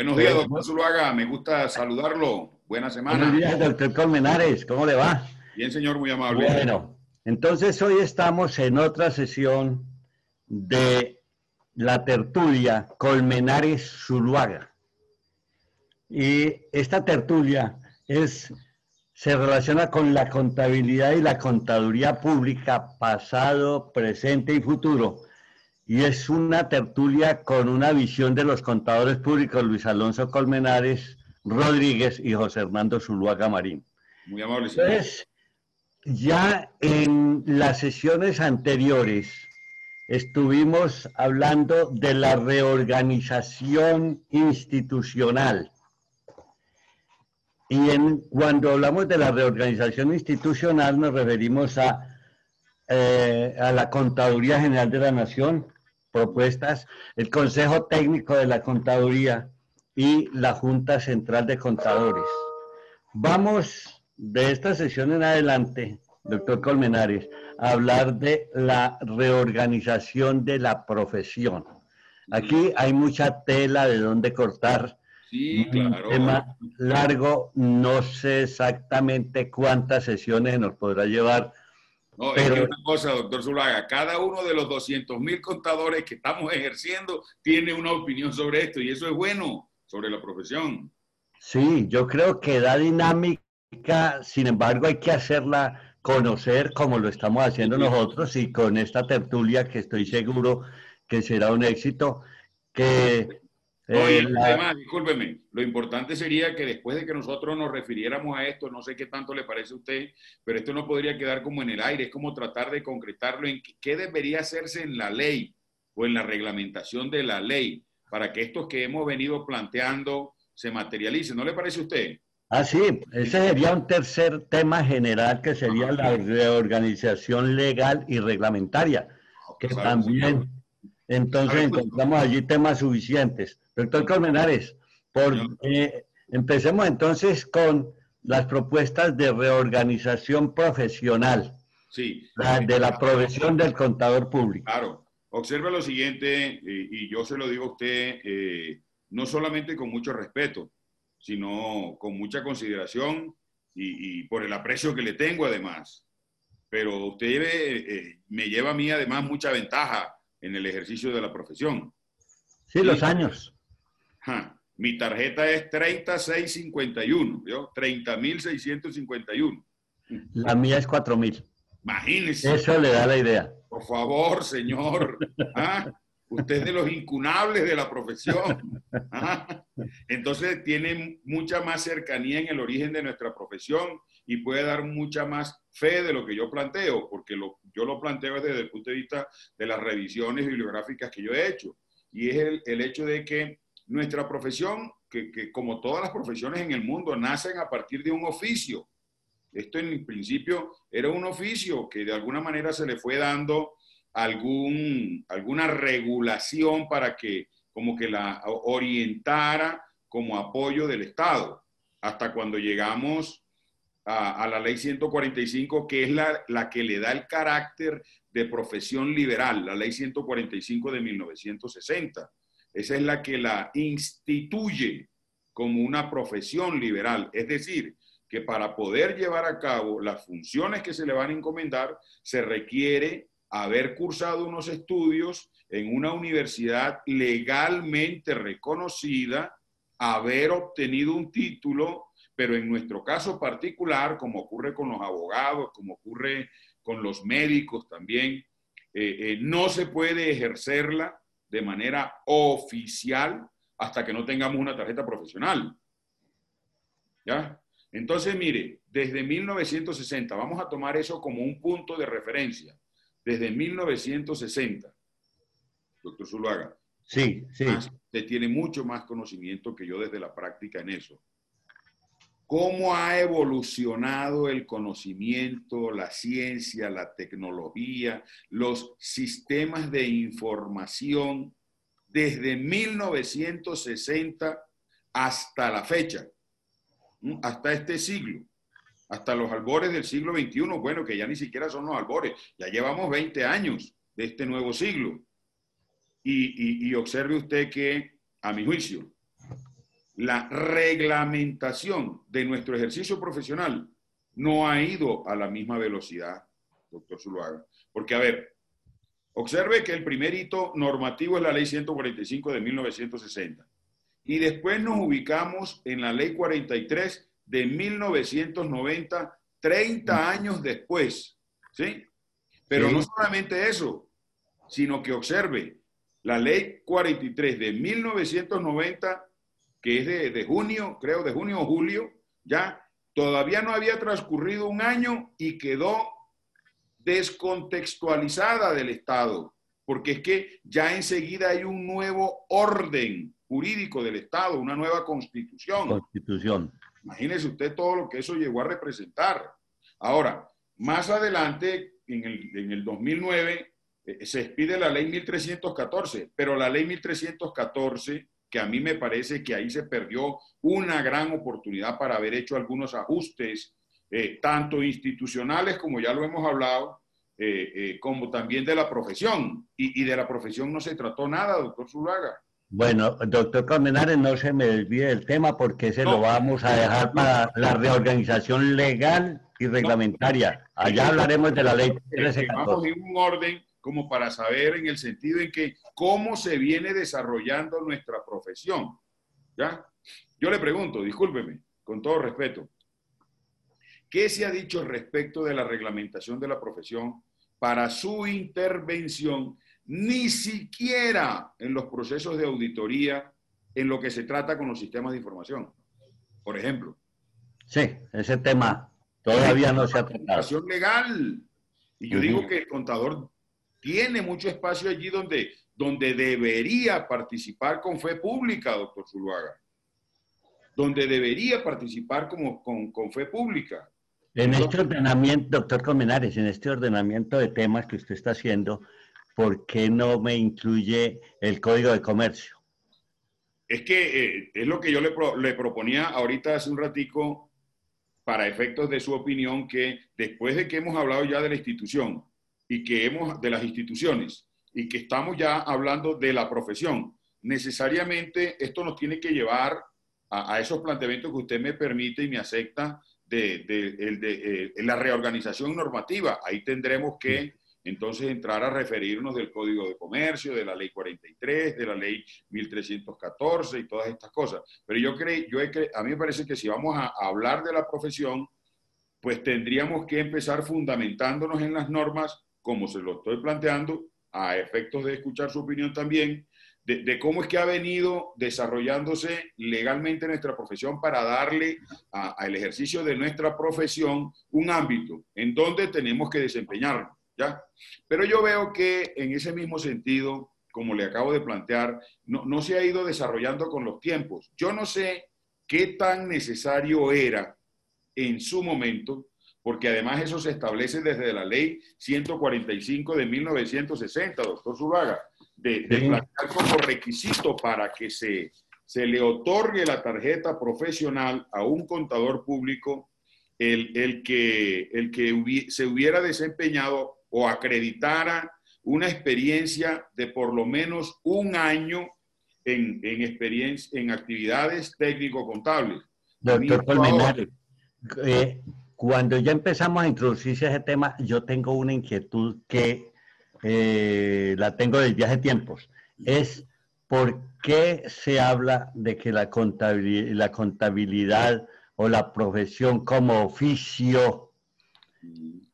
Buenos días, doctor Zuluaga. Me gusta saludarlo. Buena semana. Buenos días, doctor Colmenares. ¿Cómo le va? Bien, señor, muy amable. Bueno, entonces hoy estamos en otra sesión de la tertulia Colmenares Zuluaga. Y esta tertulia es, se relaciona con la contabilidad y la contaduría pública pasado, presente y futuro y es una tertulia con una visión de los contadores públicos Luis Alonso Colmenares Rodríguez y José Hernando Zuluaga Marín. Muy amable. Señor. Entonces, ya en las sesiones anteriores estuvimos hablando de la reorganización institucional. Y en, cuando hablamos de la reorganización institucional nos referimos a, eh, a la Contaduría General de la Nación, propuestas, el Consejo Técnico de la Contaduría y la Junta Central de Contadores. Vamos de esta sesión en adelante, doctor Colmenares, a hablar de la reorganización de la profesión. Aquí hay mucha tela de dónde cortar. Sí, claro. Un tema largo, no sé exactamente cuántas sesiones nos podrá llevar no, Pero- es que una cosa, doctor Zulaga, cada uno de los 200 mil contadores que estamos ejerciendo tiene una opinión sobre esto y eso es bueno sobre la profesión. Sí, yo creo que da dinámica, sin embargo hay que hacerla conocer como lo estamos haciendo Sí. nosotros y con esta tertulia que estoy seguro que será un éxito, que No, y eh, tema, discúlpeme, lo importante sería que después de que nosotros nos refiriéramos a esto, no sé qué tanto le parece a usted, pero esto no podría quedar como en el aire, es como tratar de concretarlo en qué- debería hacerse en la ley o en la reglamentación de la ley para que estos que hemos venido planteando se materialicen. ¿No le parece a usted? Ah, sí, ese sería un tercer tema general que sería la reorganización legal y reglamentaria, que Pues, también, entonces pues. encontramos allí temas suficientes. Doctor Colmenares, por, eh, empecemos entonces con las propuestas de reorganización profesional, Sí. la- de la profesión del contador público. Claro. Observe lo siguiente, eh, y yo se lo digo a usted, eh, no solamente con mucho respeto, sino con mucha consideración y, y por el aprecio que le tengo además. Pero usted eh, eh, me lleva a mí además mucha ventaja en el ejercicio de la profesión. Sí, los Sí. años. Ja, Mi tarjeta es 3651, ¿vio? 30.651. La mía es 4000. Imagínese. Eso le da la idea. Por favor, señor. ¿Ah? Usted es de los incunables de la profesión. ¿Ah? Entonces tiene mucha más cercanía en el origen de nuestra profesión y puede dar mucha más fe de lo que yo planteo, porque lo, yo lo planteo desde el punto de vista de las revisiones bibliográficas que yo he hecho. Y es el, el hecho de que nuestra profesión, que, como todas las profesiones en el mundo, nacen a partir de un oficio. Esto en principio era un oficio que de alguna manera se le fue dando algún, alguna regulación para que como que la orientara como apoyo del Estado, hasta cuando llegamos a, a la ley 145, que es la, la que le da el carácter de profesión liberal, la ley 145 de 1960. Esa es la que la instituye como una profesión liberal, es decir, que para poder llevar a cabo las funciones que se le van a encomendar, se requiere haber cursado unos estudios en una universidad legalmente reconocida, haber obtenido un título, pero en nuestro caso particular, como ocurre con los abogados, como ocurre con los médicos también, eh, eh, no se puede ejercerla de manera oficial hasta que no tengamos una tarjeta profesional. ¿Ya? Entonces, mire, desde 1960, vamos a tomar eso como un punto de referencia. Desde 1960, doctor Zuluaga, Sí, sí. usted tiene mucho más conocimiento que yo desde la práctica en eso. ¿Cómo ha evolucionado el conocimiento, la ciencia, la tecnología, los sistemas de información desde 1960 hasta la fecha? Hasta este siglo, hasta los albores del siglo XXI, bueno, que ya ni siquiera son los albores, ya llevamos 20 años de este nuevo siglo. Y observe usted que, a mi juicio, la reglamentación de nuestro ejercicio profesional no ha ido a la misma velocidad, doctor Zuluaga. Porque, a ver, observe que el primer hito normativo es la ley 145 de 1960. Y después nos ubicamos en la ley 43 de 1990, 30 años después. ¿Sí? Pero no solamente eso, sino que observe, la ley 43 de 1990, que es de, de junio, creo, de junio o julio, ya todavía no había transcurrido un año y quedó descontextualizada del Estado, porque es que ya enseguida hay un nuevo orden jurídico del Estado, una nueva constitución. Constitución. Imagínese usted todo lo que eso llegó a representar. Ahora, más adelante, en el, en el 2009, eh, se expide la ley 1314, pero la ley 1314, que a mí me parece que ahí se perdió una gran oportunidad para haber hecho algunos ajustes, eh, tanto institucionales como ya lo hemos hablado, eh, como también de la profesión. Y, y, de la profesión no se trató nada, doctor Zulaga. Bueno, doctor Colmenares, no se me desvíe el tema porque ese lo vamos a dejar para la reorganización legal y reglamentaria. Allá hablaremos de la ley 1314. Vamos en un orden como para saber en el sentido en que cómo se viene desarrollando nuestra profesión. ¿Ya? Yo le pregunto, discúlpeme, con todo respeto, ¿qué se ha dicho respecto de la reglamentación de la profesión para su intervención, ni siquiera en los procesos de auditoría en lo que se trata con los sistemas de información? Por ejemplo. Sí, ese tema todavía no se ha tratado. legal. Y yo digo que el contador tiene mucho espacio allí donde, donde debería participar con fe pública, doctor Zuluaga. Donde debería participar como, con, con fe pública. En este ordenamiento, doctor Comenares, en este ordenamiento de temas que usted está haciendo, ¿por qué no me incluye el Código de Comercio? Es que eh, es lo que yo le, le, proponía ahorita hace un ratico para efectos de su opinión, que después de que hemos hablado ya de la institución, y que hemos, de las instituciones, y que estamos ya hablando de la profesión. Necesariamente esto nos tiene que llevar a, esos planteamientos que usted me permite y me acepta de, de, eh, la reorganización normativa. Ahí tendremos que entonces entrar a referirnos del Código de Comercio, de la Ley 43, de la Ley 1314 y todas estas cosas. Pero yo creo, yo a mí me parece que si vamos a hablar de la profesión, pues tendríamos que empezar fundamentándonos en las normas como se lo estoy planteando, a efectos de escuchar su opinión también, de, cómo es que ha venido desarrollándose legalmente nuestra profesión para darle al ejercicio de nuestra profesión un ámbito en donde tenemos que desempeñarnos, ¿ya? Pero yo veo que en ese mismo sentido, como le acabo de plantear, no, no se ha ido desarrollando con los tiempos. Yo no sé qué tan necesario era en su momento porque además eso se establece desde la ley 145 de 1960, doctor Zulaga, de, plantear como requisito para que se, se le otorgue la tarjeta profesional a un contador público el, el que, el que se hubiera desempeñado o acreditara una experiencia de por lo menos un año en, en, experiencia, en actividades técnico-contables. Doctor Colmenares, eh, cuando ya empezamos a introducirse ese tema, yo tengo una inquietud que eh, la tengo desde hace tiempos. Es por qué se habla de que la contabilidad, la contabilidad o la profesión como oficio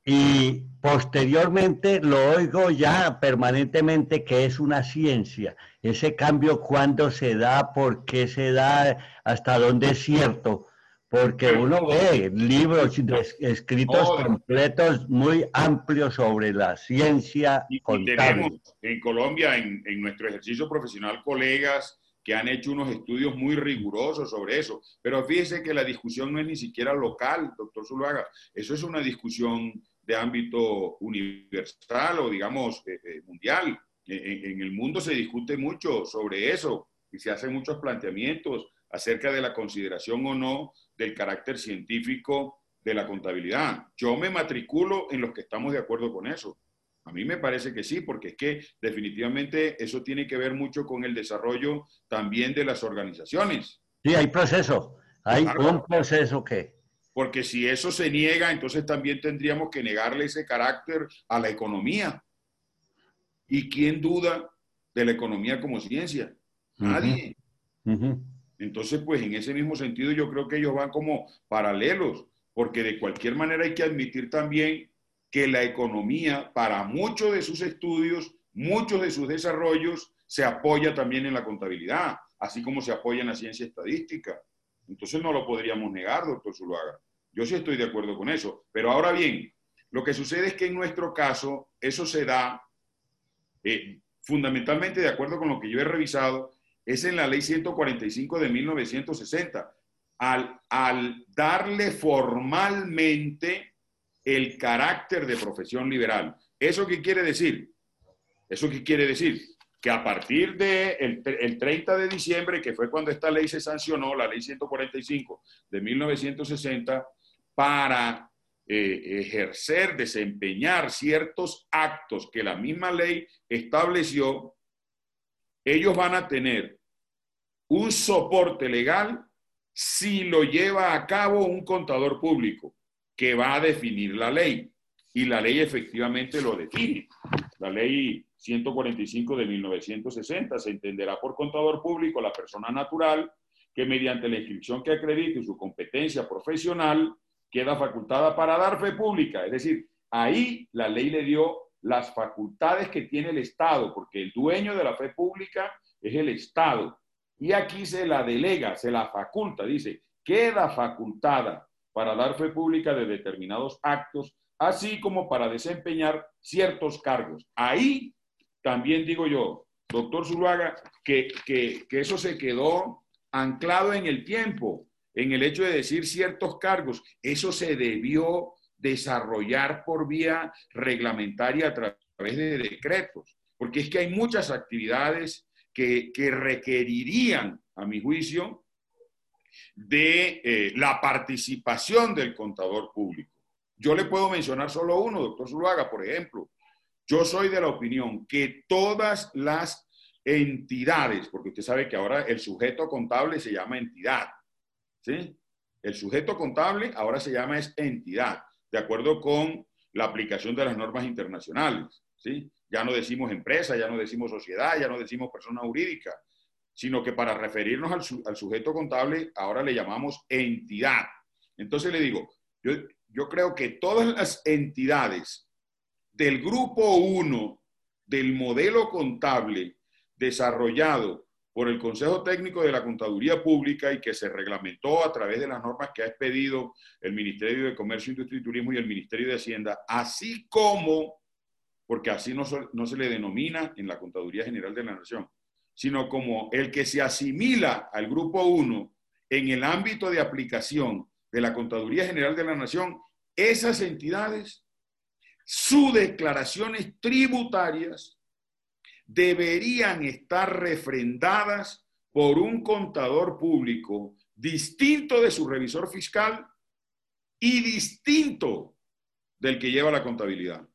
y posteriormente lo oigo ya permanentemente que es una ciencia. Ese cambio, ¿cuándo se da? ¿Por qué se da? ¿Hasta dónde es cierto? Porque uno ve libros escritos completos muy amplios sobre la ciencia y, tenemos en Colombia, en, en, nuestro ejercicio profesional, colegas que han hecho unos estudios muy rigurosos sobre eso. Pero fíjese que la discusión no es ni siquiera local, doctor Zuluaga. Eso es una discusión de ámbito universal o, digamos, eh, eh, mundial. En, en el mundo se discute mucho sobre eso y se hacen muchos planteamientos acerca de la consideración o no del carácter científico de la contabilidad. Yo me matriculo en los que estamos de acuerdo con eso. A mí me parece que sí, porque es que definitivamente eso tiene que ver mucho con el desarrollo también de las organizaciones. Sí, hay proceso. Hay un proceso que... Porque si eso se niega, entonces también tendríamos que negarle ese carácter a la economía. ¿Y quién duda de la economía como ciencia? Nadie. Entonces, pues en ese mismo sentido yo creo que ellos van como paralelos, porque de cualquier manera hay que admitir también que la economía, para muchos de sus estudios, muchos de sus desarrollos, se apoya también en la contabilidad, así como se apoya en la ciencia estadística. Entonces no lo podríamos negar, doctor Zuluaga. Yo sí estoy de acuerdo con eso. Pero ahora bien, lo que sucede es que en nuestro caso eso se da eh, fundamentalmente de acuerdo con lo que yo he revisado, es en la ley 145 de 1960, al, al darle formalmente el carácter de profesión liberal. ¿Eso qué quiere decir? ¿Eso qué quiere decir? Que a partir del de el 30 de diciembre, que fue cuando esta ley se sancionó, la ley 145 de 1960, para eh, ejercer, desempeñar ciertos actos que la misma ley estableció, ellos van a tener un soporte legal si lo lleva a cabo un contador público que va a definir la ley. Y la ley efectivamente lo define. La ley 145 de 1960 se entenderá por contador público la persona natural que mediante la inscripción que acredite su competencia profesional queda facultada para dar fe pública. Es decir, ahí la ley le dio las facultades que tiene el Estado, porque el dueño de la fe pública es el Estado. Y aquí se la delega, se la faculta, dice, queda facultada para dar fe pública de determinados actos, así como para desempeñar ciertos cargos. Ahí también digo yo, doctor Zuluaga, que, que, eso se quedó anclado en el tiempo, en el hecho de decir ciertos cargos. Eso se debió desarrollar por vía reglamentaria a través de decretos, porque es que hay muchas actividades que, que requerirían, a mi juicio, de eh, la participación del contador público. Yo le puedo mencionar solo uno, doctor Zuluaga, por ejemplo. Yo soy de la opinión que todas las entidades, porque usted sabe que ahora el sujeto contable se llama entidad, ¿sí? El sujeto contable ahora se llama es entidad, de acuerdo con la aplicación de las normas internacionales, ¿sí? Ya no decimos empresa, ya no decimos sociedad, ya no decimos persona jurídica, sino que para referirnos al, sujeto contable ahora le llamamos entidad. Entonces le digo, yo, yo creo que todas las entidades del grupo 1 del modelo contable desarrollado por el Consejo Técnico de la Contaduría Pública y que se reglamentó a través de las normas que ha expedido el Ministerio de Comercio, Industria y Turismo y el Ministerio de Hacienda, así como, porque así no, no se le denomina en la Contaduría General de la Nación, sino como el que se asimila al grupo 1 en el ámbito de aplicación de la Contaduría General de la Nación, esas entidades, sus declaraciones tributarias deberían estar refrendadas por un contador público distinto de su revisor fiscal y distinto del que lleva la contabilidad.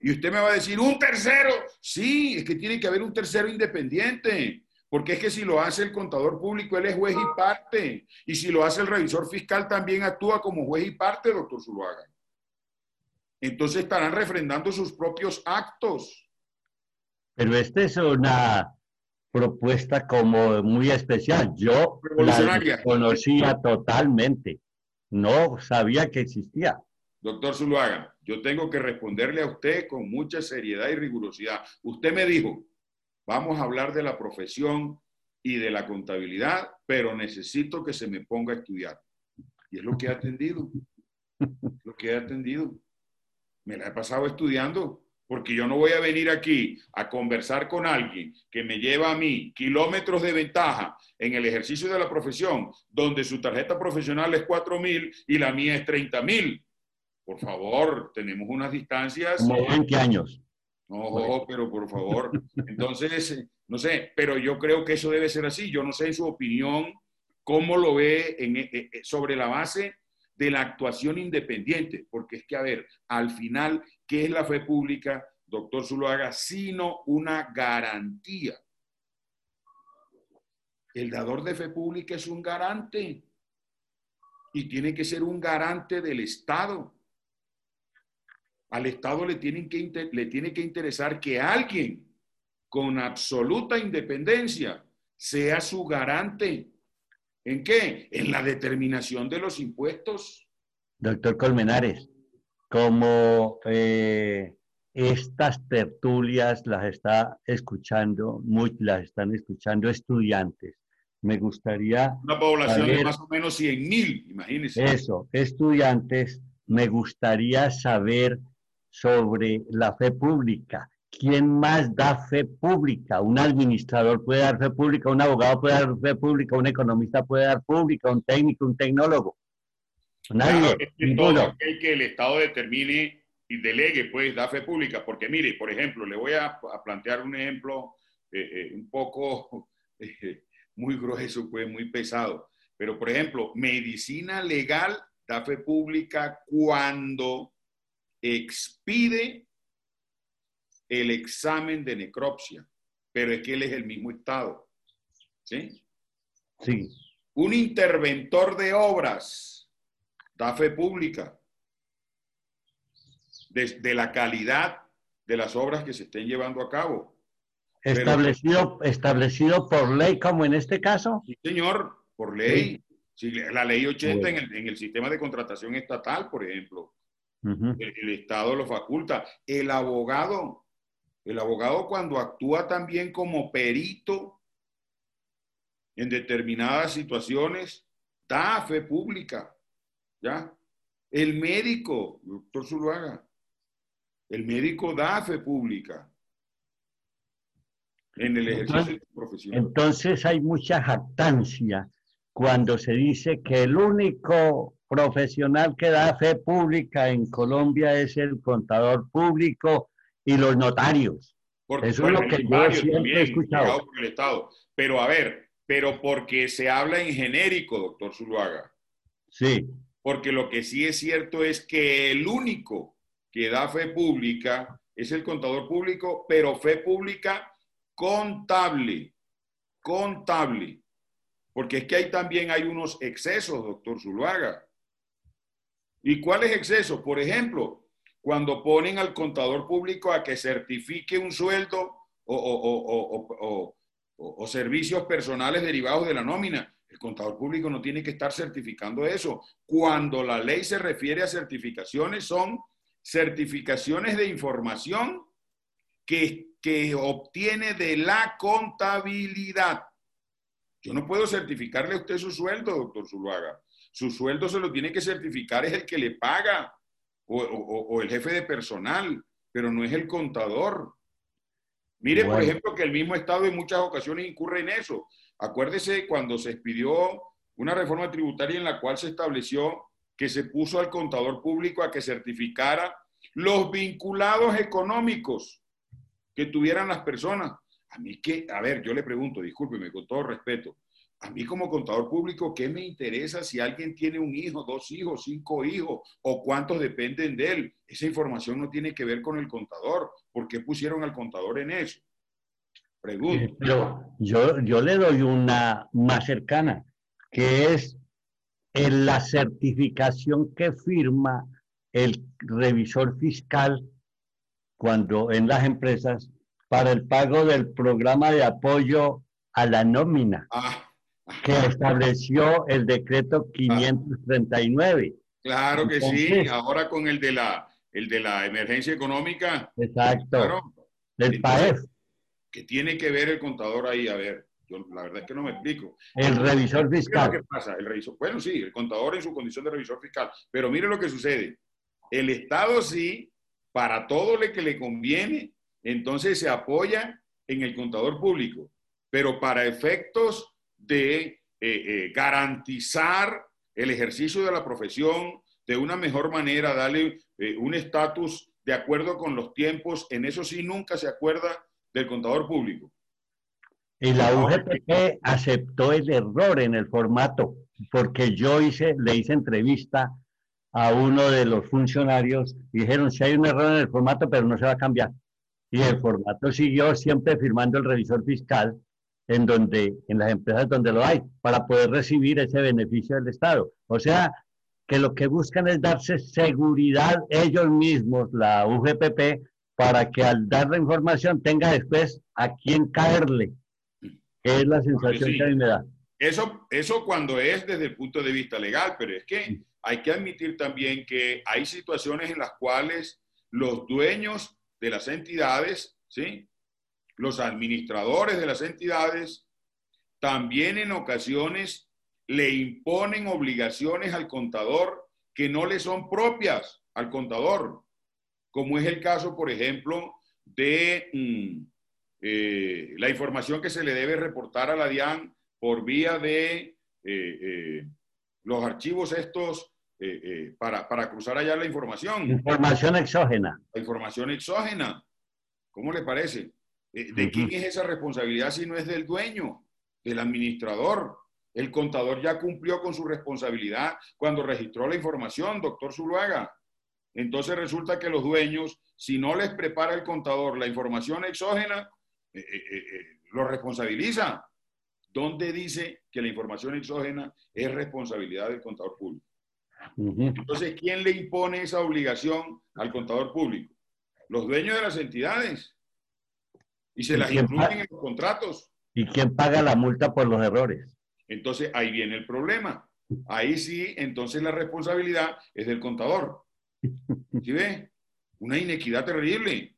Y usted me va a decir, un tercero. Sí, es que tiene que haber un tercero independiente. Porque es que si lo hace el contador público, él es juez y parte. Y si lo hace el revisor fiscal, también actúa como juez y parte, doctor Zuluaga. Entonces estarán refrendando sus propios actos. Pero esta es una propuesta como muy especial. Yo la conocía totalmente. No sabía que existía. Doctor Zuluaga, yo tengo que responderle a usted con mucha seriedad y rigurosidad. Usted me dijo, vamos a hablar de la profesión y de la contabilidad, pero necesito que se me ponga a estudiar. Y es lo que he atendido. Lo que he atendido. Me la he pasado estudiando, porque yo no voy a venir aquí a conversar con alguien que me lleva a mí kilómetros de ventaja en el ejercicio de la profesión, donde su tarjeta profesional es 4 mil y la mía es 30 mil por favor, tenemos unas distancias. Como 20 años. No, pero por favor. Entonces, no sé, pero yo creo que eso debe ser así. Yo no sé en su opinión cómo lo ve en, eh, eh, sobre la base de la actuación independiente, porque es que, a ver, al final, ¿qué es la fe pública, doctor Zuluaga, sino una garantía? El dador de fe pública es un garante y tiene que ser un garante del Estado. Al Estado le, tienen que, le tiene que interesar que alguien con absoluta independencia sea su garante. ¿En qué? En la determinación de los impuestos. Doctor Colmenares, como eh, estas tertulias las está escuchando, las están escuchando estudiantes, me gustaría... Una población de más o menos 100 mil, imagínense. Eso, estudiantes, me gustaría saber sobre la fe pública. ¿Quién más da fe pública? Un administrador puede dar fe pública, un abogado puede dar fe pública, un economista puede dar pública, un técnico, un tecnólogo. Nadie. Claro, es que el Estado determine y delegue, pues, da fe pública. Porque mire, por ejemplo, le voy a, plantear un ejemplo eh, eh, un poco eh, muy grueso, pues muy pesado. Pero, por ejemplo, medicina legal da fe pública cuando expide el examen de necropsia, pero es que él es el mismo Estado. ¿Sí? Sí. Un interventor de obras da fe pública de, la calidad de las obras que se estén llevando a cabo. Establecido, establecido por ley, como en este caso. Sí, señor, por ley. la ley 80 en, el, en, el, sistema de contratación estatal, por ejemplo. El, Estado lo faculta. El abogado, el abogado cuando actúa también como perito en determinadas situaciones, da fe pública. ¿Ya? El médico, doctor Zuluaga, el médico da fe pública en el ejercicio de su profesión. Entonces hay mucha jactancia cuando se dice que el único profesional que da fe pública en Colombia es el contador público y los notarios. Eso es lo que yo siempre he escuchado. Por el Estado. Pero a ver, pero porque se habla en genérico, doctor Zuluaga. Sí. Porque lo que sí es cierto es que el único que da fe pública es el contador público, pero fe pública contable, contable, porque es que ahí también hay unos excesos, doctor Zuluaga. ¿Y cuáles excesos? Por ejemplo, cuando ponen al contador público a que certifique un sueldo o, servicios personales derivados de la nómina. El contador público no tiene que estar certificando eso. Cuando la ley se refiere a certificaciones, son certificaciones de información que obtiene de la contabilidad. Yo no puedo certificarle a usted su sueldo, doctor Zuluaga. Su sueldo se lo tiene que certificar es el que le paga o, o, el jefe de personal, pero no es el contador. Mire, por ejemplo, que el mismo Estado en muchas ocasiones incurre en eso. Acuérdese cuando se expidió una reforma tributaria en la cual se estableció que se puso al contador público a que certificara los vinculados económicos que tuvieran las personas. A mí que, a ver, yo le pregunto, discúlpeme con todo respeto, a mí como contador público, ¿qué me interesa si alguien tiene un hijo, dos hijos, cinco hijos o cuántos dependen de él? Esa información no tiene que ver con el contador. ¿Por qué pusieron al contador en eso? Pregunto. Pero yo, yo le doy una más cercana, que es en la certificación que firma el revisor fiscal cuando en las empresas para el pago del programa de apoyo a la nómina ah. Que estableció el decreto 539. Claro que sí, ahora con el de la el de la emergencia económica. Exacto. el PAEF. ¿Qué tiene que ver el contador ahí? A ver, yo la verdad es que no me explico. El revisor fiscal. ¿Qué pasa? El revisor, bueno, sí, el contador en su condición de revisor fiscal. Pero mire lo que sucede. El Estado sí, para todo lo que le conviene, entonces se apoya en el contador público. Pero para efectos de eh, eh, garantizar el ejercicio de la profesión de una mejor manera, darle eh, un estatus de acuerdo con los tiempos, en eso sí nunca se acuerda del contador público. Y la UGPP aceptó el error en el formato, porque yo hice, le hice entrevista a uno de los funcionarios y dijeron, si hay un error en el formato, pero no se va a cambiar. Y el formato siguió siempre firmando el revisor fiscal en donde, en las empresas donde lo hay, para poder recibir ese beneficio del Estado. O sea, que lo que buscan es darse seguridad ellos mismos, la UGPP, para que al dar la información tenga después a quién caerle, que es la sensación que a mí me da. Eso, eso cuando es desde el punto de vista legal, pero es que hay que admitir también que hay situaciones en las cuales los dueños de las entidades, ¿sí? Los administradores de las entidades, también en ocasiones le imponen obligaciones al contador que no le son propias al contador, como es el caso, por ejemplo, de mm, eh, la información que se le debe reportar a la DIAN por vía de eh, eh, los archivos estos para, para, cruzar allá la información. Información exógena. La información exógena. ¿Cómo le parece? ¿De quién es esa responsabilidad si no es del dueño, del administrador? El contador ya cumplió con su responsabilidad cuando registró la información, doctor Zuluaga. Entonces resulta que los dueños, si no les prepara el contador la información exógena, eh, eh, eh, lo responsabiliza. ¿Dónde dice que la información exógena es responsabilidad del contador público? Entonces, ¿quién le impone esa obligación al contador público? Los dueños de las entidades. Y se las incluyen en los contratos. ¿Y quién paga la multa por los errores? Entonces ahí viene el problema. Ahí sí, entonces la responsabilidad es del contador. ¿Sí ve? Una inequidad terrible.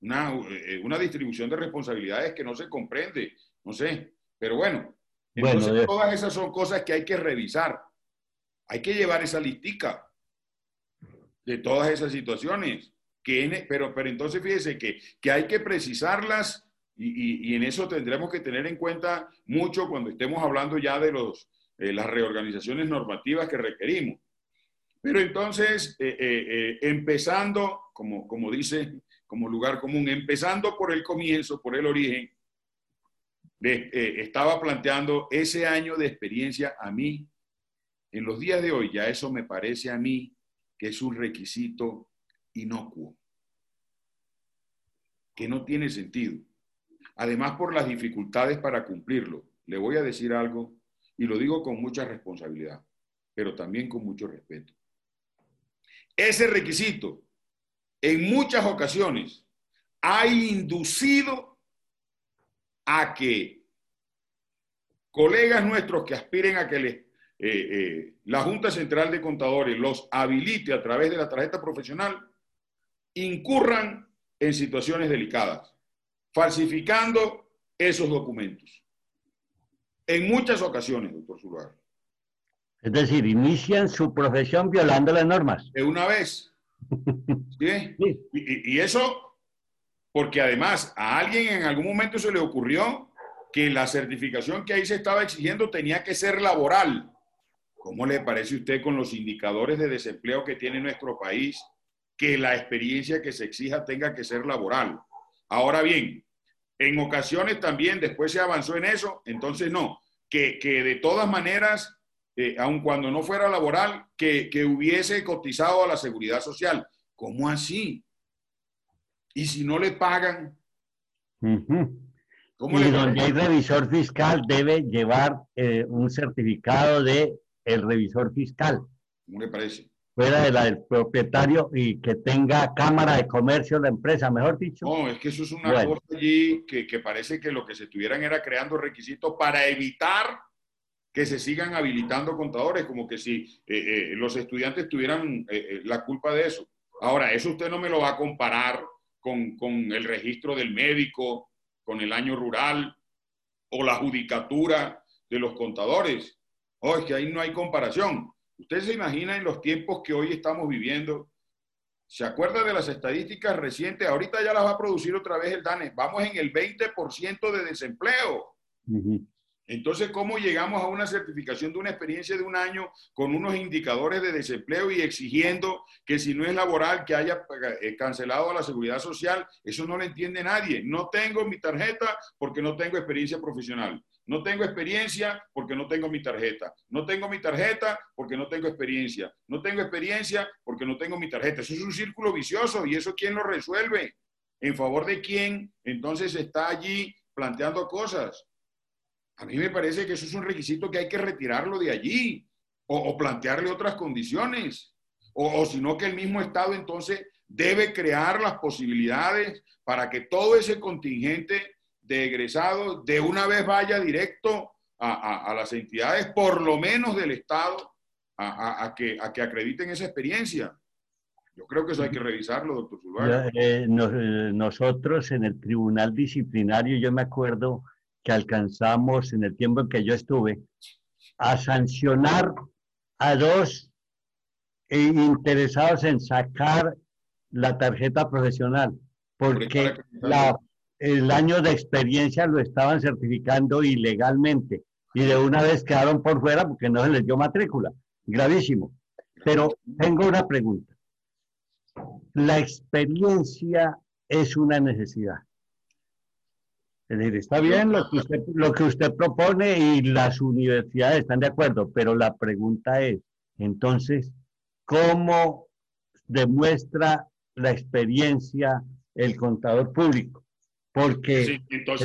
Una, eh, una distribución de responsabilidades que no se comprende. No sé. Pero bueno, entonces todas esas son cosas que hay que revisar. Hay que llevar esa listica de todas esas situaciones. Que pero, pero entonces fíjese que, que hay que precisarlas y, en eso tendremos que tener en cuenta mucho cuando estemos hablando ya de los, eh, las reorganizaciones normativas que requerimos. Pero entonces, eh, eh, empezando, como, como dice, como lugar común, empezando por el comienzo, por el origen, estaba planteando ese año de experiencia a mí. En los días de hoy ya eso me parece a mí que es un requisito inocuo, que no tiene sentido. Además, por las dificultades para cumplirlo. Le voy a decir algo y lo digo con mucha responsabilidad, pero también con mucho respeto. Ese requisito, en muchas ocasiones, ha inducido a que colegas nuestros que aspiren a que eh, eh, la Junta Central de Contadores los habilite a través de la tarjeta profesional, incurran en situaciones delicadas falsificando esos documentos. En muchas ocasiones, doctor Zuluaga. Es decir, inician su profesión violando las normas. De una vez. ¿Sí? Y, y, eso, porque además a alguien en algún momento se le ocurrió que la certificación que ahí se estaba exigiendo tenía que ser laboral. ¿Cómo le parece a usted con los indicadores de desempleo que tiene nuestro país que la experiencia que se exija tenga que ser laboral? Ahora bien, en ocasiones también después se avanzó en eso, entonces no, que, de todas maneras, eh, aun cuando no fuera laboral, que, hubiese cotizado a la seguridad social. ¿Cómo así? Y si no le pagan. y donde hay revisor fiscal debe llevar eh, un certificado de el revisor fiscal. ¿Cómo le parece? Fuera de la del propietario y que tenga cámara de comercio la empresa, mejor dicho. No, es que eso es una cosa allí que, que, parece que lo que se estuvieran era creando requisitos para evitar que se sigan habilitando contadores, como que si eh, eh, los estudiantes tuvieran eh, la culpa de eso. Ahora, eso usted no me lo va a comparar con, con el registro del médico, con el año rural o la judicatura de los contadores. Oh, es que ahí no hay comparación. Usted se imagina en los tiempos que hoy estamos viviendo. ¿Se acuerda de las estadísticas recientes? Ahorita ya las va a producir otra vez el DANE. Vamos en el 20% de desempleo. Entonces, ¿cómo llegamos a una certificación de una experiencia de un año con unos indicadores de desempleo y exigiendo que si no es laboral, que haya eh, cancelado a la seguridad social? Eso no lo entiende nadie. No tengo mi tarjeta porque no tengo experiencia profesional. No tengo experiencia porque no tengo mi tarjeta. No tengo mi tarjeta porque no tengo experiencia. No tengo experiencia porque no tengo mi tarjeta. Eso es un círculo vicioso y eso quién lo resuelve. ¿En favor de quién? Entonces está allí planteando cosas. A mí me parece que eso es un requisito que hay que retirarlo de allí o, plantearle otras condiciones. O, o si no, que el mismo Estado entonces debe crear las posibilidades para que todo ese contingente de egresados de una vez vaya directo a, las entidades, por lo menos del Estado, a, que, a que acrediten esa experiencia. Yo creo que eso hay que revisarlo, doctor Zuluaga. Eh, eh, nosotros en el tribunal disciplinario, yo me acuerdo que alcanzamos en el tiempo en que yo estuve a sancionar a dos eh, interesados en sacar la tarjeta profesional, porque el año de experiencia lo estaban certificando ilegalmente y de una vez quedaron por fuera porque no se les dio matrícula. Gravísimo. Pero tengo una pregunta. La experiencia es una necesidad. Es decir, está bien lo que, usted, lo que usted propone y las universidades están de acuerdo, pero la pregunta es, entonces, ¿cómo demuestra la experiencia el contador público? Porque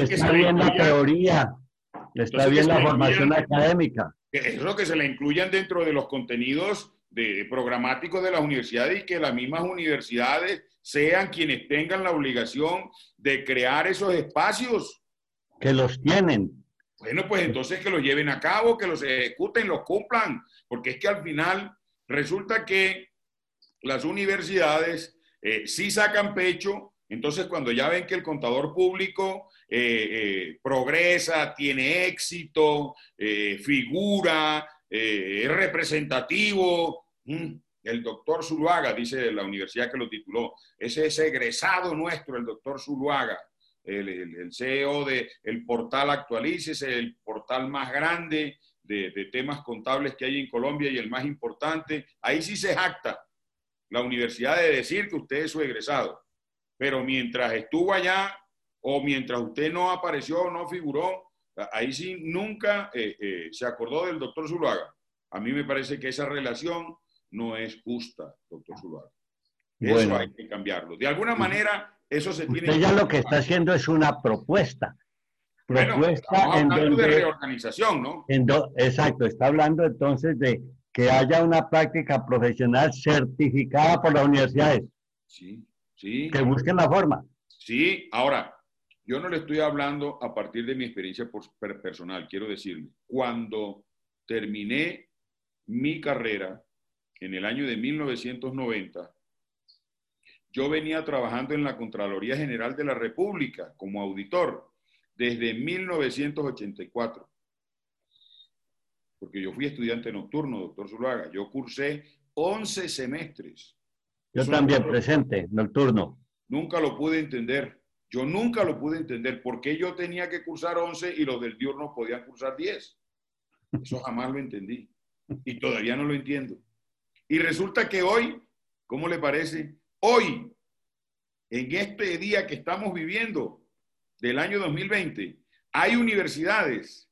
está bien la teoría, está bien la formación académica. Es lo que se le incluyan dentro de los contenidos de, programáticos de las universidades y que las mismas universidades sean quienes tengan la obligación de crear esos espacios. Que los tienen. Bueno, pues entonces que los lleven a cabo, que los ejecuten, los cumplan, porque es que al final resulta que las universidades eh, sí sacan pecho, entonces cuando ya ven que el contador público eh, eh, progresa, tiene éxito, figura, es representativo, mm, el doctor Zuluaga, dice la universidad que lo tituló, ese es egresado nuestro, el doctor Zuluaga, el, CEO del el portal Actualices, el portal más grande de, de, temas contables que hay en Colombia y el más importante. Ahí sí se jacta la universidad de decir que usted es su egresado. Pero mientras estuvo allá o mientras usted no apareció no figuró, ahí sí nunca eh, eh, se acordó del doctor Zuluaga. A mí me parece que esa relación no es justa, doctor Zuluaga. Eso hay que cambiarlo. De alguna manera, eso se tiene usted ya lo que está haciendo es una propuesta. Propuesta en de reorganización, ¿no? exacto, está hablando entonces de que haya una práctica profesional certificada por las universidades. Sí, sí. Que busquen la forma. Sí, ahora, yo no le estoy hablando a partir de mi experiencia personal, quiero decirle, cuando terminé mi carrera en el año de 1990, yo venía trabajando en la Contraloría General de la República como auditor desde 1984 porque yo fui estudiante nocturno, doctor Zuluaga. Yo cursé 11 semestres. Yo también, presente, nocturno. Nunca lo pude entender. Yo nunca lo pude entender. ¿Por qué yo tenía que cursar 11 y los del diurno podían cursar 10? Eso jamás lo entendí. Y todavía no lo entiendo. Y resulta que hoy, ¿cómo le parece? Hoy, en este día que estamos viviendo del año 2020, hay universidades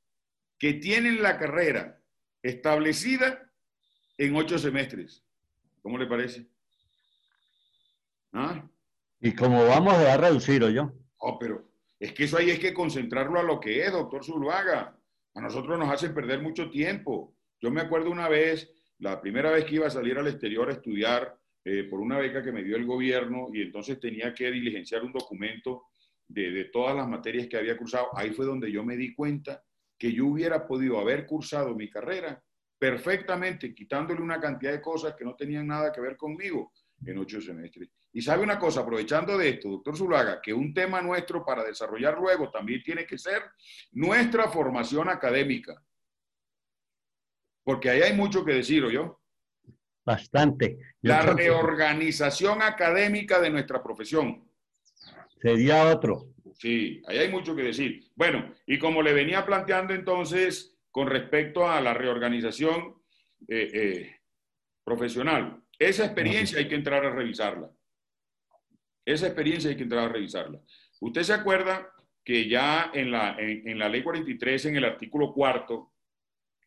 que tienen la carrera establecida en ocho semestres. ¿Cómo le parece? ¿Ah? Y como vamos a reducir, ¿o yo? Oh, pero es que eso ahí es que concentrarlo a lo que es, doctor Zuluaga. A nosotros nos hacen perder mucho tiempo. Yo me acuerdo una vez, la primera vez que iba a salir al exterior a estudiar eh, por una beca que me dio el gobierno y entonces tenía que diligenciar un documento de, de todas las materias que había cursado. Ahí fue donde yo me di cuenta que yo hubiera podido haber cursado mi carrera perfectamente, quitándole una cantidad de cosas que no tenían nada que ver conmigo en ocho semestres. Y sabe una cosa, aprovechando de esto, doctor Zulaga, que un tema nuestro para desarrollar luego también tiene que ser nuestra formación académica. Porque ahí hay mucho que decir, ¿o yo? Bastante. La reorganización académica de nuestra profesión. Sería otro. Sí, ahí hay mucho que decir. Bueno, y como le venía planteando entonces con respecto a la reorganización eh, eh, profesional, esa experiencia hay que entrar a revisarla. Esa experiencia hay que entrar a revisarla. Usted se acuerda que ya en la, en la ley 43, en el artículo cuarto,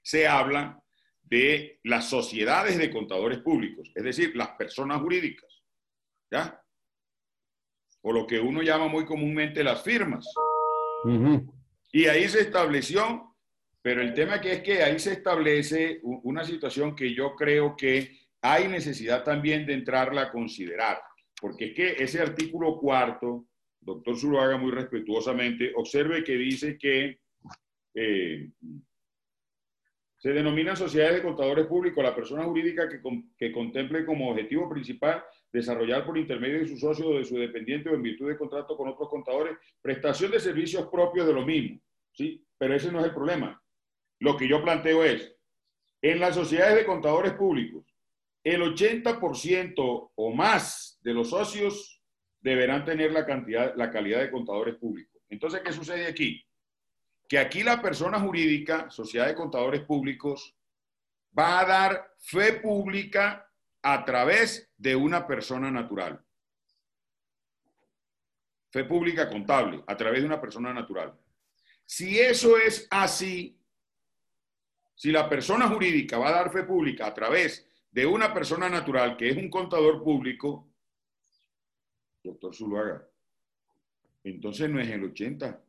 se habla de las sociedades de contadores públicos, es decir, las personas jurídicas. ¿Ya? o lo que uno llama muy comúnmente las firmas. Y ahí se estableció Pero el tema que es que ahí se establece una situación que yo creo que hay necesidad también de entrarla a considerar, porque es que ese artículo cuarto, doctor Zuluaga muy respetuosamente, observe que dice que eh, se denominan sociedades de contadores públicos la persona jurídica que, que, contemple como objetivo principal desarrollar por intermedio de su socio o de su dependiente o en virtud de contrato con otros contadores prestación de servicios propios de lo mismo. ¿sí? Pero ese no es el problema. Lo que yo planteo es, en las sociedades de contadores públicos, el 80% o más de los socios deberán tener la, cantidad, la calidad de contadores públicos. Entonces, ¿qué sucede aquí? que aquí la persona jurídica, Sociedad de Contadores Públicos, va a dar fe pública a través de una persona natural. Fe pública contable, a través de una persona natural. Si eso es así, si la persona jurídica va a dar fe pública a través de una persona natural que es un contador público, doctor Zuluaga, entonces no es el 80,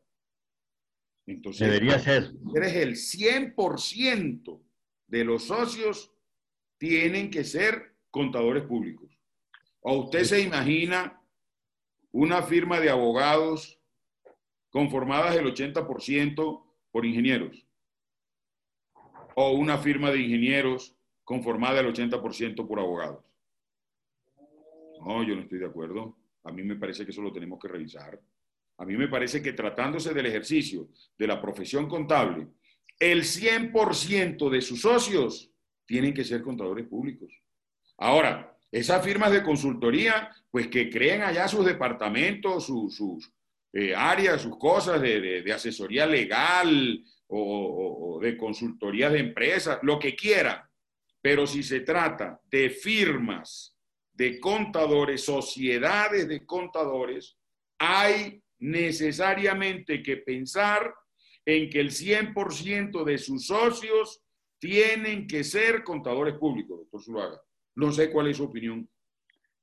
entonces, Debería ser. Eres el 100% de los socios tienen que ser contadores públicos. ¿O usted se imagina una firma de abogados conformada del 80% por ingenieros? ¿O una firma de ingenieros conformada del 80% por abogados? No, yo no estoy de acuerdo. A mí me parece que eso lo tenemos que revisar. A mí me parece que tratándose del ejercicio de la profesión contable, el 100% de sus socios tienen que ser contadores públicos. Ahora, esas firmas de consultoría, pues que creen allá sus departamentos, sus, eh, áreas, sus cosas de, asesoría legal o, o, de consultoría de empresas, lo que quieran. Pero si se trata de firmas de contadores, sociedades de contadores, hay necesariamente que pensar en que el 100% de sus socios tienen que ser contadores públicos, doctor Zuluaga. No sé cuál es su opinión,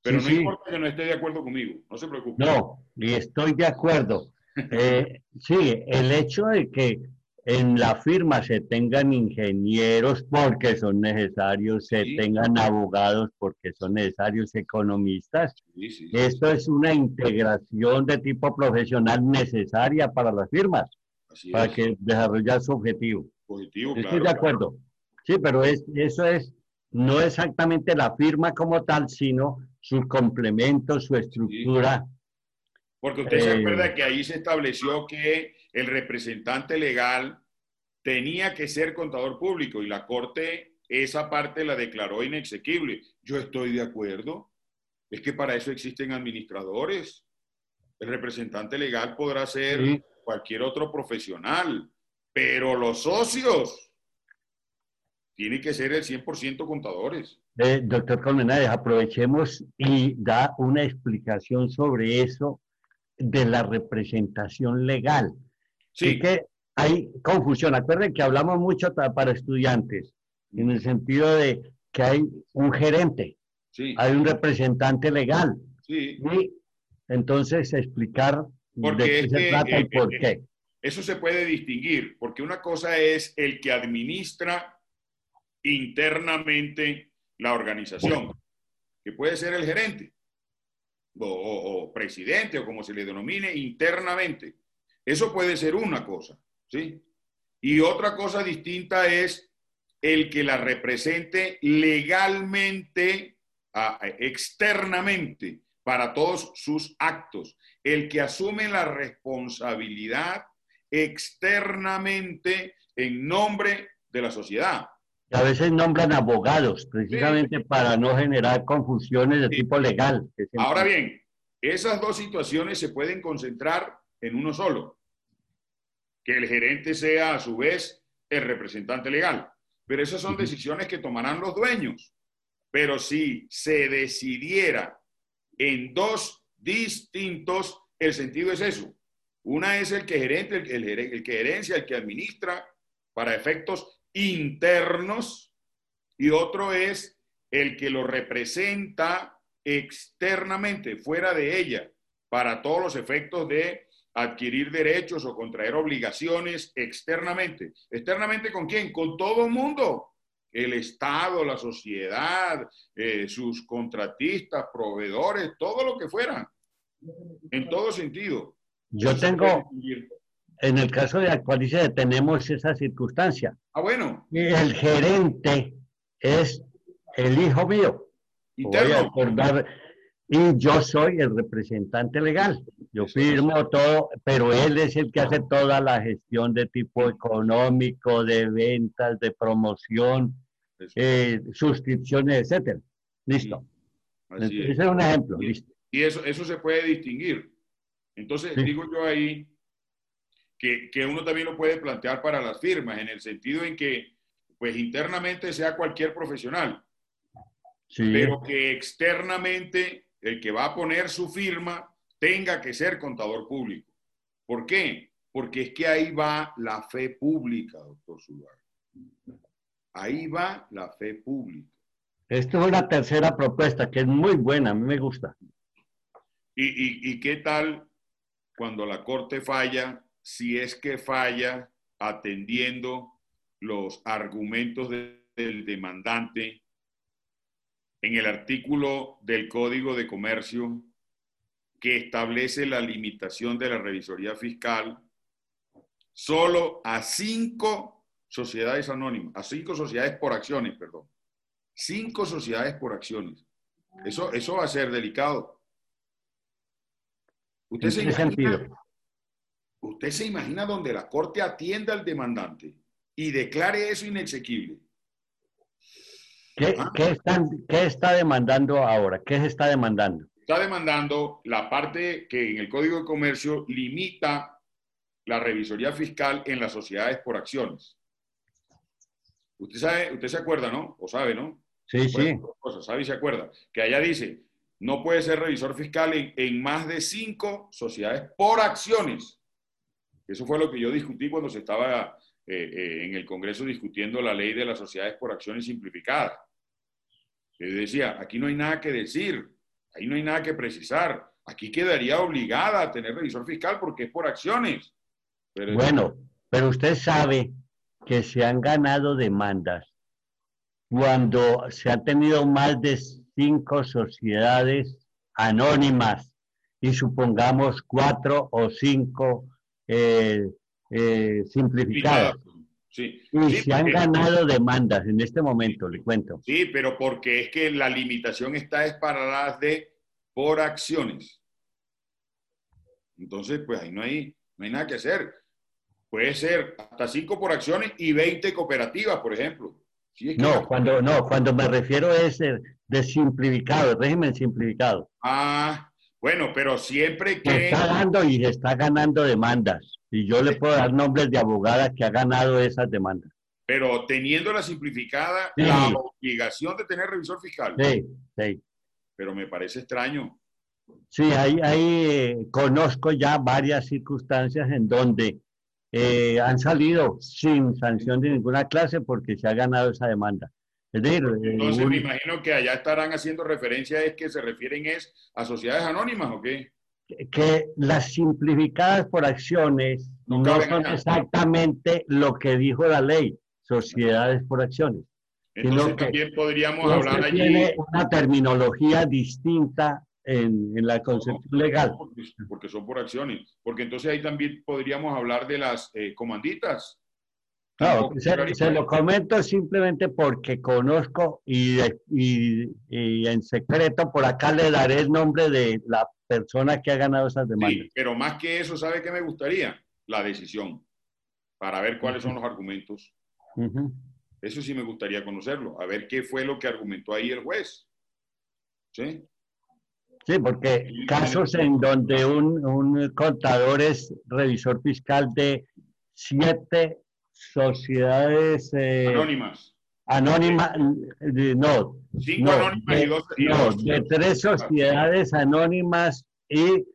pero no importa que no esté de acuerdo conmigo, no se preocupe. No, y estoy de acuerdo. Eh, sí, el hecho de que en la firma se tengan ingenieros porque son necesarios, se tengan abogados porque son necesarios, economistas. Esto es una integración de tipo profesional necesaria para las firmas, para que desarrollar su objetivo. Estoy de acuerdo. Sí, pero es, eso es no exactamente la firma como tal, sino sus complementos, su estructura. Porque usted se eh, acuerda que ahí se estableció que el representante legal tenía que ser contador público y la Corte esa parte la declaró inexequible. Yo estoy de acuerdo. Es que para eso existen administradores. El representante legal podrá ser cualquier otro profesional, pero los socios tienen que ser el 100% contadores. Eh, doctor Colmenares, aprovechemos y da una explicación sobre eso de la representación legal. Sí. Que hay confusión. Acuérdense que hablamos mucho para estudiantes, en el sentido de que hay un gerente, hay un representante legal. Sí. Y entonces explicar de qué se trata y por qué. Eso se puede distinguir, porque una cosa es el que administra internamente la organización, que puede ser el gerente o, presidente o como se le denomine internamente. Eso puede ser una cosa. ¿sí? Y otra cosa distinta es el que la represente legalmente, externamente, para todos sus actos. El que asume la responsabilidad externamente en nombre de la sociedad. A veces nombran abogados, precisamente para no generar confusiones de tipo legal. Ahora bien, esas dos situaciones se pueden concentrar en uno solo que el gerente sea a su vez el representante legal. Pero esas son decisiones que tomarán los dueños. Pero si se decidiera en dos distintos, el sentido es eso. Una es el que gerente, el, el, que gerencia, el que administra para efectos internos y otro es el que lo representa externamente, fuera de ella, para todos los efectos de adquirir derechos o contraer obligaciones externamente. ¿Externamente con quién? Con todo el mundo. El Estado, la sociedad, eh, sus contratistas, proveedores, todo lo que fuera. En todo sentido. Yo tengo, en el caso de Actualice tenemos esa circunstancia. Ah, bueno. El gerente es el hijo mío. y yo soy el representante legal. Yo firmo todo, pero él es el que hace toda la gestión de tipo económico, de ventas, de promoción, eh, suscripciones, etcétera. Listo. Ese es un ejemplo. Y, listo. y eso, eso se puede distinguir. Entonces, digo yo ahí que, que, uno también lo puede plantear para las firmas, en el sentido en que, pues internamente sea cualquier profesional, pero que externamente el que va a poner su firma tenga que ser contador público. ¿Por qué? Porque es que ahí va la fe pública, doctor Zuluaga. Ahí va la fe pública. Esta es una tercera propuesta que es muy buena, a mí me gusta. ¿Y, y, y qué tal cuando la Corte falla, si es que falla atendiendo los argumentos del demandante en el artículo del Código de Comercio que establece la limitación de la revisoría fiscal solo a cinco sociedades anónimas, a cinco sociedades por acciones, perdón. Cinco sociedades por acciones. Eso, eso va a ser delicado. ¿Usted se, imagina, ¿Usted se imagina donde la Corte atienda al demandante y declare eso inexequible? ¿Qué, ¿Ah? ¿qué, está demandando ahora? ¿Qué se está demandando? Está demandando la parte que en el Código de Comercio limita la revisoría fiscal en las sociedades por acciones. Usted sabe, usted se acuerda, ¿no? O sabe, ¿no? Sí, sí. sabe y se acuerda. Que allá dice, no puede ser revisor fiscal en, en más de cinco sociedades por acciones. Eso fue lo que yo discutí cuando se estaba eh, eh, en el Congreso discutiendo la ley de las sociedades por acciones simplificadas. Yo decía, aquí no hay nada que decir, ahí no hay nada que precisar. Aquí quedaría obligada a tener revisor fiscal porque es por acciones. bueno, pero usted sabe que se han ganado demandas cuando se han tenido más de cinco sociedades anónimas y supongamos cuatro o cinco eh, eh, simplificadas. Sí. Y se han ganado demandas en este momento, le cuento. Sí, pero porque es que la limitación está es para las de por acciones. Entonces, pues ahí no hay, no hay nada que hacer. Puede ser hasta cinco por acciones y 20 cooperativas, por ejemplo. no, cuando, no, cuando me refiero a ese de simplificado, régimen simplificado. Ah, bueno, pero siempre que... está dando y está ganando demandas. Y yo le puedo dar nombres de abogadas que ha ganado esas demandas. Pero teniendo la simplificada, la obligación de tener revisor fiscal. Sí, sí. Pero me parece extraño. Sí, ahí, ahí eh, conozco ya varias circunstancias en donde eh, han salido sin sanción de ninguna clase porque se ha ganado esa demanda. Entonces me imagino que allá estarán haciendo referencia es que se refieren es a sociedades anónimas o qué? Que las simplificadas por acciones no, son exactamente lo que dijo la ley, sociedades por acciones. Entonces también podríamos hablar allí. Tiene una terminología distinta en, en la concepción legal. Porque, son por acciones. Porque entonces ahí también podríamos hablar de las eh, comanditas no, se, lo comento simplemente porque conozco y, y, en secreto por acá le daré el nombre de la persona que ha ganado esas demandas. Sí, pero más que eso, ¿sabe qué me gustaría? La decisión, para ver cuáles son los argumentos. Eso sí me gustaría conocerlo, a ver qué fue lo que argumentó ahí el juez. ¿Sí? Sí, porque casos en donde un, un contador es revisor fiscal de siete sociedades eh, anónimas. Anónimas, no. Cinco anónimas de, y dos. no, de tres sociedades anónimas y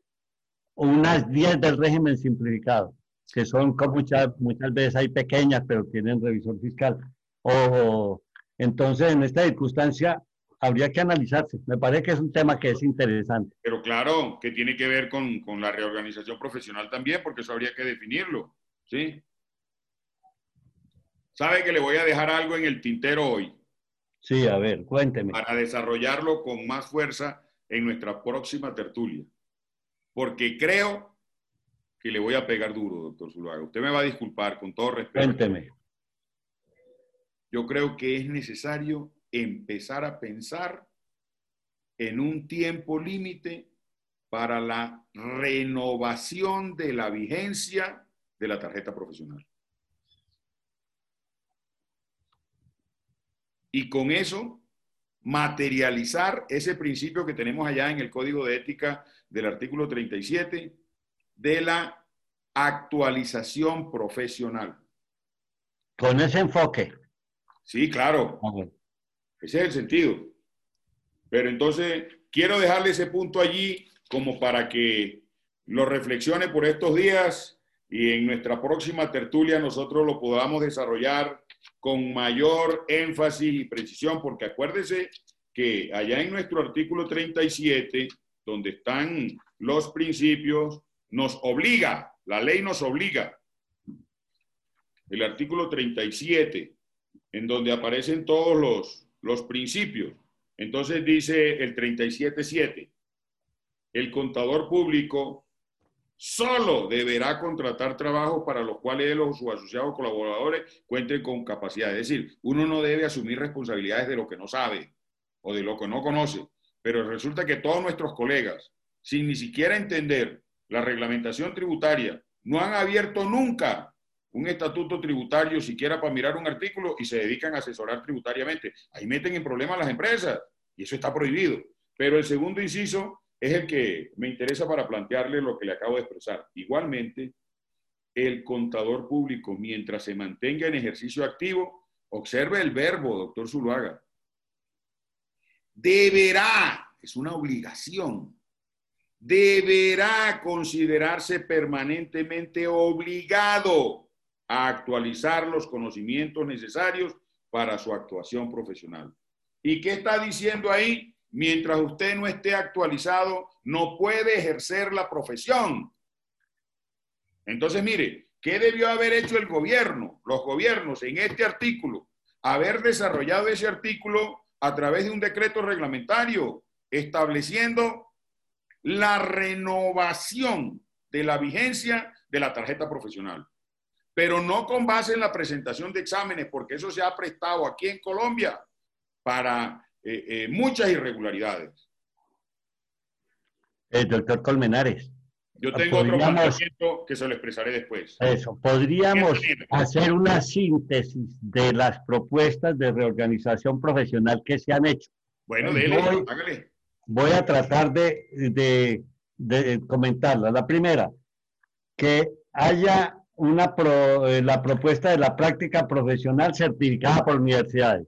unas diez del régimen simplificado, que son como muchas, muchas veces hay pequeñas, pero tienen revisor fiscal. O, entonces, en esta circunstancia, habría que analizarse. Me parece que es un tema que es interesante. Pero claro, que tiene que ver con, con la reorganización profesional también, porque eso habría que definirlo, ¿sí? ¿Sabe que le voy a dejar algo en el tintero hoy? Sí, a ver, cuénteme. Para desarrollarlo con más fuerza en nuestra próxima tertulia. Porque creo que le voy a pegar duro, doctor Zuluaga. Usted me va a disculpar con todo respeto. Cuénteme. Yo creo que es necesario empezar a pensar en un tiempo límite para la renovación de la vigencia de la tarjeta profesional. Y con eso, materializar ese principio que tenemos allá en el Código de Ética del artículo 37 de la actualización profesional. Con ese enfoque. Sí, claro. Ese es el sentido. Pero entonces, quiero dejarle ese punto allí como para que lo reflexione por estos días y en nuestra próxima tertulia nosotros lo podamos desarrollar con mayor énfasis y precisión, porque acuérdese que allá en nuestro artículo 37, donde están los principios, nos obliga, la ley nos obliga. El artículo 37, en donde aparecen todos los, los principios. Entonces dice el 37.7, el contador público solo deberá contratar trabajo para los cuales él o sus asociados colaboradores cuenten con capacidad. Es decir, uno no debe asumir responsabilidades de lo que no sabe o de lo que no conoce. Pero resulta que todos nuestros colegas, sin ni siquiera entender la reglamentación tributaria, no han abierto nunca un estatuto tributario siquiera para mirar un artículo y se dedican a asesorar tributariamente. Ahí meten en problemas las empresas y eso está prohibido. Pero el segundo inciso es el que me interesa para plantearle lo que le acabo de expresar. Igualmente, el contador público, mientras se mantenga en ejercicio activo, observe el verbo, doctor Zuluaga, deberá, es una obligación, deberá considerarse permanentemente obligado a actualizar los conocimientos necesarios para su actuación profesional. ¿Y qué está diciendo ahí? Mientras usted no esté actualizado, no puede ejercer la profesión. Entonces, mire, ¿qué debió haber hecho el gobierno, los gobiernos en este artículo? Haber desarrollado ese artículo a través de un decreto reglamentario estableciendo la renovación de la vigencia de la tarjeta profesional pero no con base en la presentación de exámenes, porque eso se ha prestado aquí en Colombia para eh, eh, muchas irregularidades. El doctor Colmenares. Yo tengo otro planteamiento que se lo expresaré después. Eso, podríamos hacer una síntesis de las propuestas de reorganización profesional que se han hecho. Bueno, dele, voy, hágale. Voy a tratar de, de, de comentarla. La primera, que haya una eh, la propuesta de la práctica profesional certificada por universidades.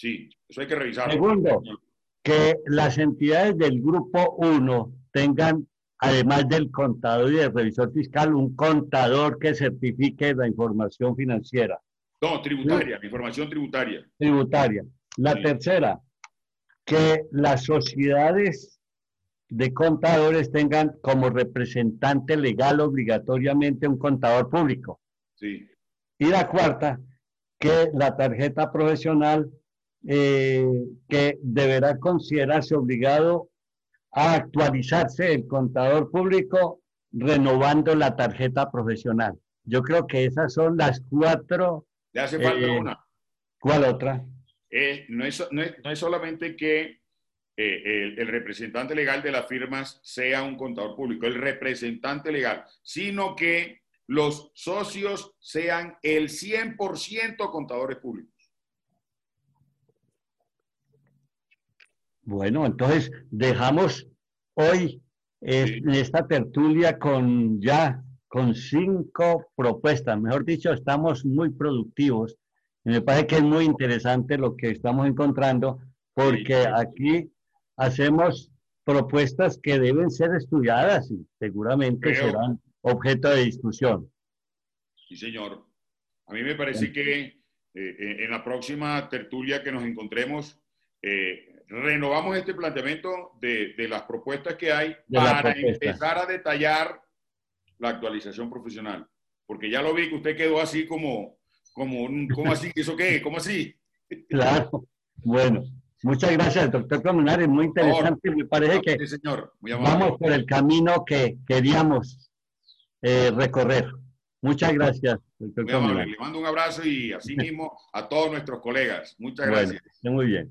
Sí, eso hay que revisarlo. Segundo, que las entidades del grupo 1 tengan, además del contador y del revisor fiscal, un contador que certifique la información financiera. No, tributaria, información tributaria. Tributaria. La tercera, que las sociedades de contadores tengan como representante legal obligatoriamente un contador público. Sí. Y la cuarta, que la tarjeta profesional eh, que deberá considerarse obligado a actualizarse el contador público renovando la tarjeta profesional. Yo creo que esas son las cuatro. Le hace falta eh, una. ¿Cuál otra? Eh, no, es, no, es, no es solamente que eh, el, representante legal de las firmas sea un contador público, el representante legal, sino que los socios sean el 100% contadores públicos. Bueno, entonces dejamos hoy en esta tertulia con ya con cinco propuestas. Mejor dicho, estamos muy productivos. me parece que es muy interesante lo que estamos encontrando, porque aquí hacemos propuestas que deben ser estudiadas y seguramente serán objeto de discusión. Sí, señor. A mí me parece que eh, eh, en la próxima tertulia que nos encontremos, eh, renovamos este planteamiento de, de las propuestas que hay para empezar a detallar la actualización profesional. Porque ya lo vi que usted quedó así como, como, ¿cómo así? ¿Eso qué? ¿Cómo así? Claro, bueno. Muchas gracias, doctor Comunares. Muy interesante. Me parece que señor. vamos por el camino que queríamos eh, recorrer. Muchas gracias, doctor Le mando un abrazo y así mismo a todos nuestros colegas. Muchas gracias. muy bien.